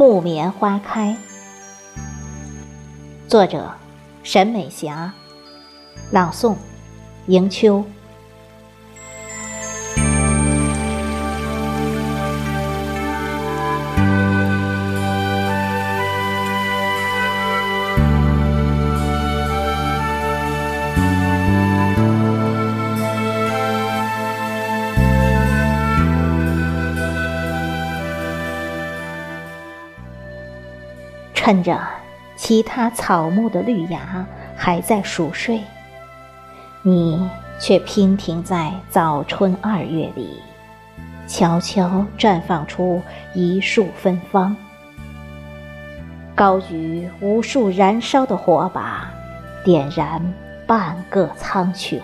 木棉花开。作者：沈美霞，朗诵：迎秋。趁着其他草木的绿芽还在熟睡，你却娉停在早春二月里，悄悄绽放出一束芬芳，高举无数燃烧的火把，点燃半个苍穹。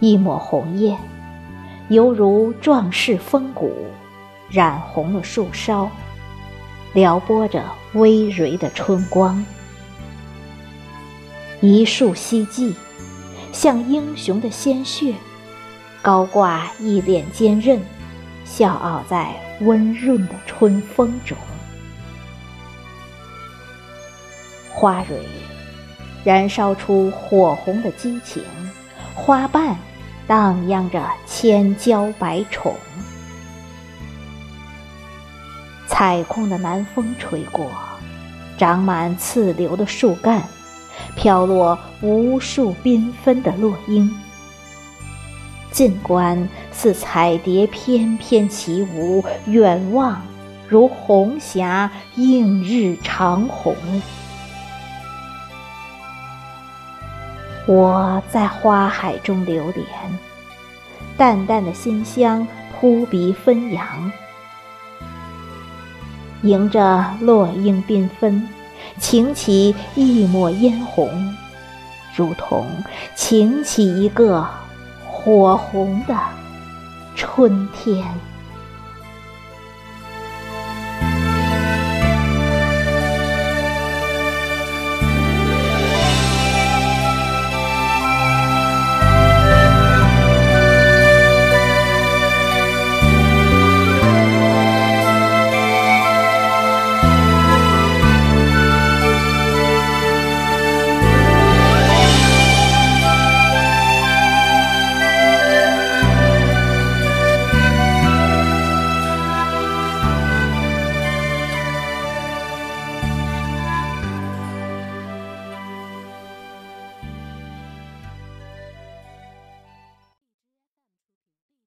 一抹红叶，犹如壮士风骨。染红了树梢，撩拨着葳蕤的春光。一树希冀，像英雄的鲜血，高挂一脸坚韧，笑傲在温润的春风中。花蕊燃烧出火红的激情，花瓣荡漾着千娇百宠。彩空的南风吹过，长满刺流的树干，飘落无数缤纷的落英。近观似彩蝶翩翩起舞，远望如红霞映日长虹。我在花海中流连，淡淡的馨香扑鼻纷扬。迎着落英缤纷，擎起一抹嫣红，如同擎起一个火红的春天。